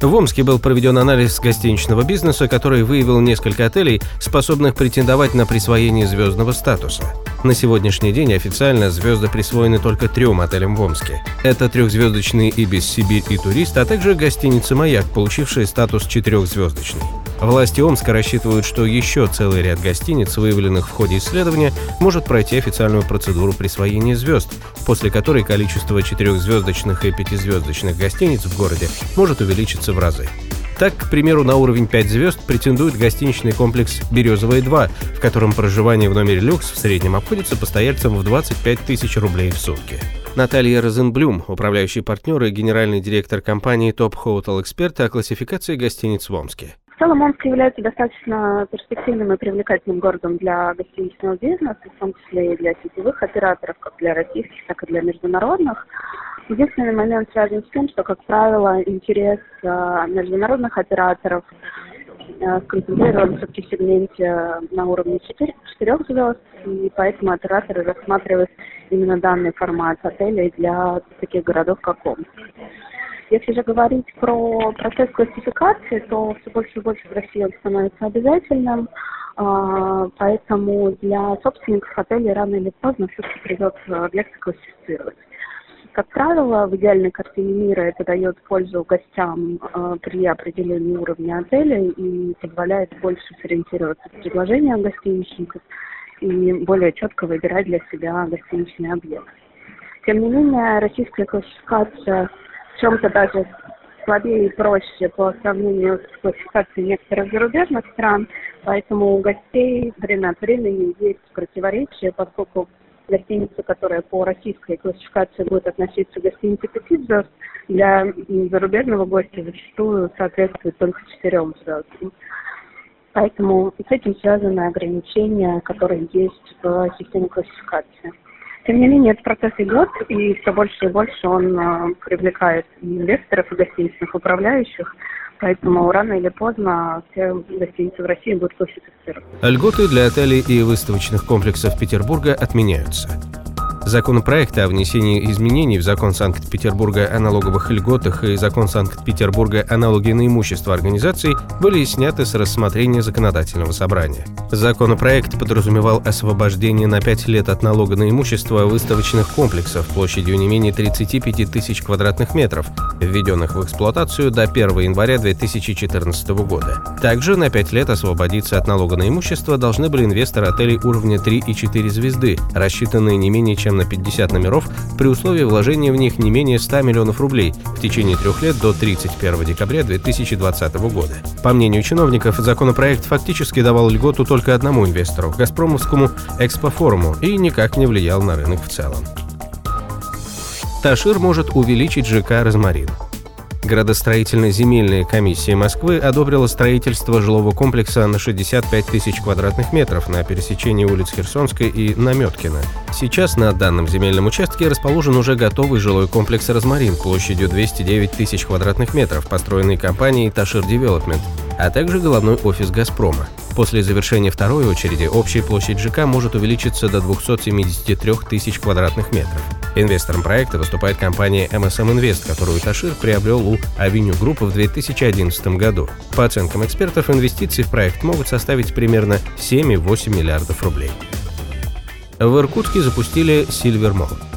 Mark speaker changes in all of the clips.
Speaker 1: В Омске был проведен анализ гостиничного бизнеса, который выявил несколько отелей, способных претендовать на присвоение звездного статуса. На сегодняшний день официально звезды присвоены только трем отелям в Омске. Это трехзвездочный «Ибис Сибирь» и «Турист», а также гостиница «Маяк», получившая статус четырехзвездочный. Власти Омска рассчитывают, что еще целый ряд гостиниц, выявленных в ходе исследования, может пройти официальную процедуру присвоения звезд, после которой количество четырехзвездочных и пятизвездочных гостиниц в городе может увеличиться в разы. Так, к примеру, на уровень 5 звезд претендует гостиничный комплекс «Березовая-2», в котором проживание в номере люкс в среднем обходится постояльцам в 25 тысяч рублей в сутки. Наталья Розенблюм, управляющий партнер и генеральный директор компании Top Hotel Expert о классификации гостиниц в Омске.
Speaker 2: В целом Омск является достаточно перспективным и привлекательным городом для гостиничного бизнеса, в том числе и для сетевых операторов, как для российских, так и для международных. Единственный момент связан с тем, что, как правило, интерес э, международных операторов э, сконцентрирован все-таки в сегменте на уровне 4, 4 звезд, и поэтому операторы рассматривают именно данный формат отелей для таких городов, как Омск. Если же говорить про процесс классификации, то все больше и больше в России он становится обязательным, а, поэтому для собственников отелей рано или поздно все-таки придется лекции классифицировать. Как правило, в идеальной картине мира это дает пользу гостям э, при определении уровня отеля и позволяет больше сориентироваться в предложениях гостиничников и более четко выбирать для себя гостиничный объект. Тем не менее, российская классификация чем-то даже слабее и проще по сравнению с классификацией некоторых зарубежных стран, поэтому у гостей время от времени есть противоречия, поскольку гостиница, которая по российской классификации будет относиться к гостинице 5 звезд, для зарубежного гостя зачастую соответствует только 4 звездам. Поэтому с этим связаны ограничения, которые есть в системе классификации. Тем не менее, этот процесс идет, и все больше и больше он э, привлекает инвесторов, и гостиничных управляющих. Поэтому рано или поздно все гостиницы в России будут классифицированы.
Speaker 1: Льготы для отелей и выставочных комплексов Петербурга отменяются. Законопроекты о внесении изменений в закон Санкт-Петербурга о налоговых льготах и закон Санкт-Петербурга о налоге на имущество организаций были сняты с рассмотрения законодательного собрания. Законопроект подразумевал освобождение на 5 лет от налога на имущество выставочных комплексов площадью не менее 35 тысяч квадратных метров, введенных в эксплуатацию до 1 января 2014 года. Также на 5 лет освободиться от налога на имущество должны были инвесторы отелей уровня 3 и 4 звезды, рассчитанные не менее чем на 50 номеров при условии вложения в них не менее 100 миллионов рублей в течение трех лет до 31 декабря 2020 года. По мнению чиновников, законопроект фактически давал льготу только одному инвестору – Газпромовскому экспофоруму и никак не влиял на рынок в целом. Ташир может увеличить ЖК «Розмарин». Градостроительно-земельная комиссия Москвы одобрила строительство жилого комплекса на 65 тысяч квадратных метров на пересечении улиц Херсонской и Наметкина. Сейчас на данном земельном участке расположен уже готовый жилой комплекс «Розмарин» площадью 209 тысяч квадратных метров, построенный компанией «Ташир Девелопмент», а также головной офис «Газпрома». После завершения второй очереди общая площадь ЖК может увеличиться до 273 тысяч квадратных метров. Инвестором проекта выступает компания MSM Invest, которую Ташир приобрел у Avenue Group в 2011 году. По оценкам экспертов, инвестиции в проект могут составить примерно 7,8 миллиардов рублей. В Иркутске запустили Silver Mall.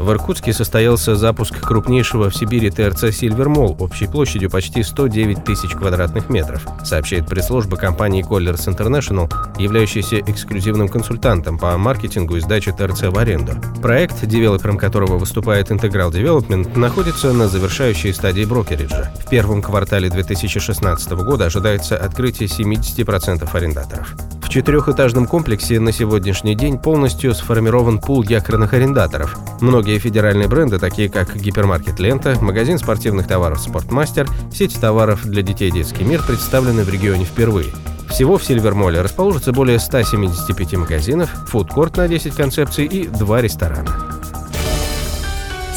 Speaker 1: В Иркутске состоялся запуск крупнейшего в Сибири ТРЦ «Silver Mall» общей площадью почти 109 тысяч квадратных метров, сообщает пресс-служба компании Colliers International, являющейся эксклюзивным консультантом по маркетингу и сдаче ТРЦ в аренду. Проект, девелопером которого выступает Integral Development, находится на завершающей стадии брокериджа. В первом квартале 2016 года ожидается открытие 70% арендаторов четырехэтажном комплексе на сегодняшний день полностью сформирован пул якорных арендаторов. Многие федеральные бренды, такие как гипермаркет «Лента», магазин спортивных товаров «Спортмастер», сеть товаров для детей «Детский мир» представлены в регионе впервые. Всего в Сильвермоле расположится более 175 магазинов, фудкорт на 10 концепций и два ресторана.